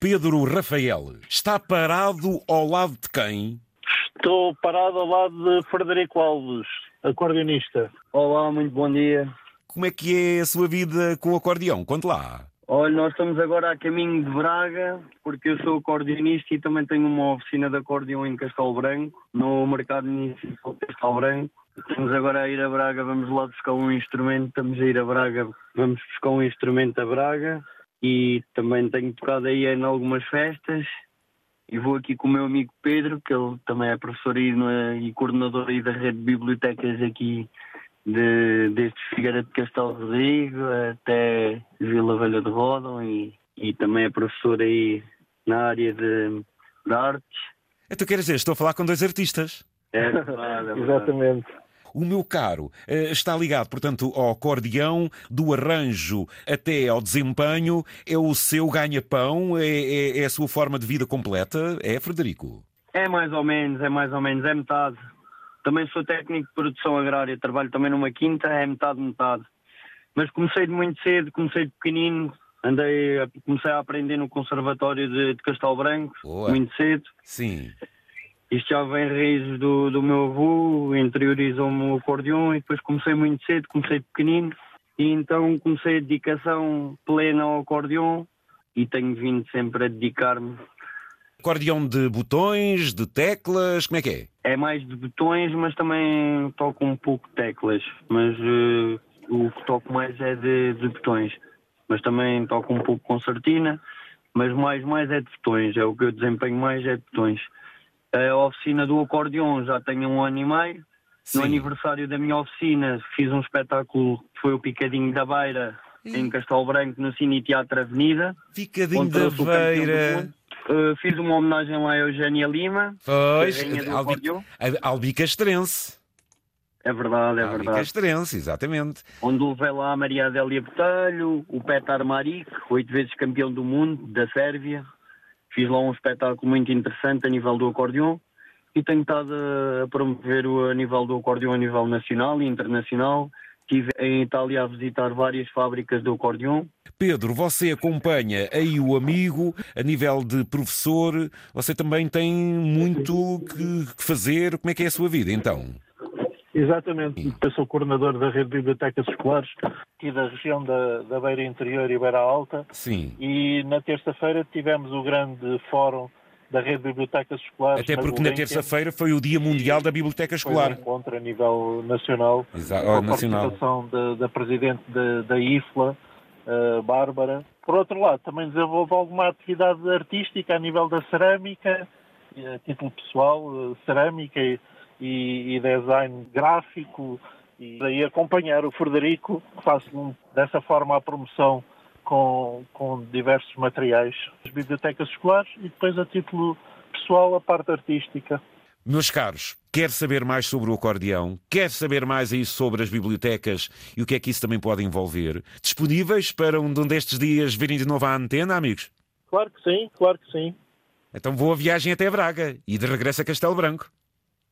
Pedro Rafael está parado ao lado de quem? Estou parado ao lado de Frederico Alves, acordeonista. Olá, muito bom dia. Como é que é a sua vida com o acordeão? Conte lá. Olha, nós estamos agora a caminho de Braga, porque eu sou acordeonista e também tenho uma oficina de acordeão em Castelo Branco, no mercado municipal de Castelo Branco. Estamos agora a ir a Braga, vamos lá buscar um instrumento, estamos a ir a Braga, vamos buscar um instrumento a Braga e também tenho tocado aí em algumas festas e vou aqui com o meu amigo Pedro, que ele também é professor e, e coordenador aí da rede de bibliotecas aqui de, desde Figueira de Castelo Rodrigo até Vila Velha de Rodão e, e também é professor aí na área de, de artes. Então quer dizer, estou a falar com dois artistas. É verdade, é verdade. Exatamente. O meu caro eh, está ligado, portanto, ao acordeão, do arranjo até ao desempenho. É o seu ganha-pão? É, é, é a sua forma de vida completa? É, Frederico? É mais ou menos, é mais ou menos, é metade. Também sou técnico de produção agrária, trabalho também numa quinta, é metade, metade. Mas comecei de muito cedo, comecei de pequenino, andei, comecei a aprender no Conservatório de, de Castelo Branco, Boa. muito cedo. Sim. Isto já vem raízes do, do meu avô, interiorizou-me o acordeão e depois comecei muito cedo, comecei pequenino e então comecei a dedicação plena ao acordeão e tenho vindo sempre a dedicar-me. Acordeão de botões, de teclas, como é que é? É mais de botões, mas também toco um pouco de teclas, mas eh, o que toco mais é de, de botões. Mas também toco um pouco concertina, mas mais, mais é de botões, é o que eu desempenho mais é de botões. A oficina do acordeão já tenho um ano e meio, Sim. No aniversário da minha oficina fiz um espetáculo que foi o Picadinho da Beira em Castelo Branco no Cine Teatro Avenida. Ficadinho onde da mundo. Uh, fiz uma homenagem lá a Eugénia Lima. Pois, Albi. Albicastrense. É verdade, é verdade. Albicastrense, exatamente. Onde levei lá a Maria Adélia Botelho, o Petar Maric, oito vezes campeão do mundo, da Sérvia. Fiz lá um espetáculo muito interessante a nível do acordeão. E tenho estado a- promover o a nível do acordeão a nível nacional e internacional. Estive em Itália a visitar várias fábricas do acordeão. Pedro, você acompanha aí o amigo a nível de professor. Você também tem muito que fazer. Como é que é a sua vida, então? Exatamente. Eu sou coordenador da rede de bibliotecas escolares aqui da região da, da Beira Interior e Beira Alta. Sim. E na terça-feira tivemos o grande fórum da rede de bibliotecas escolares. Até porque na terça-feira foi o Dia Mundial da Biblioteca Foi um Escolar. encontro a nível nacional. Exa- com a nacional. participação da, da presidente da, da IFLA, eh, Bárbara. Por outro lado, também desenvolve alguma atividade artística a nível da cerâmica, eh, a título pessoal, eh, cerâmica e, e- e design gráfico. E daí acompanhar o Frederico, que faz um- dessa forma a promoção com, com diversos materiais das bibliotecas escolares e depois a título pessoal a parte artística. Meus caros, quer saber mais sobre o acordeão? Quer saber mais aí sobre as bibliotecas e o que é que isso também pode envolver? Disponíveis para um destes dias virem de novo à antena, amigos? Claro que sim, claro que sim. Então boa viagem até Braga e de regresso a Castelo Branco.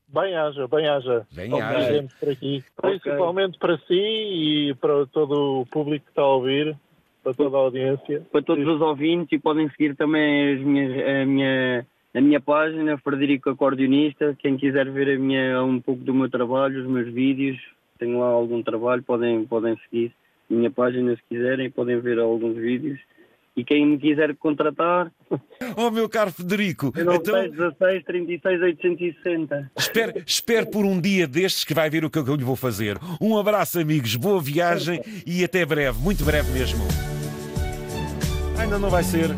Bem haja, bem haja. Bem haja. por aqui. Ok. Principalmente para si e para todo o público que está a ouvir, para toda a audiência. Para todos os ouvintes e podem seguir também as minhas, a, minha, a minha página, Frederico Acordeonista. Quem quiser ver a minha, um pouco do meu trabalho, os meus vídeos, tenho lá algum trabalho, podem, podem seguir a minha página se quiserem, podem ver alguns vídeos. E quem me quiser contratar, Oh, meu caro Federico, eu não então sei, 16 36 860. espere, espere por um dia destes que vai ver o que eu lhe vou fazer. Um abraço, amigos, boa viagem e até breve, muito breve mesmo. Ainda não vai ser.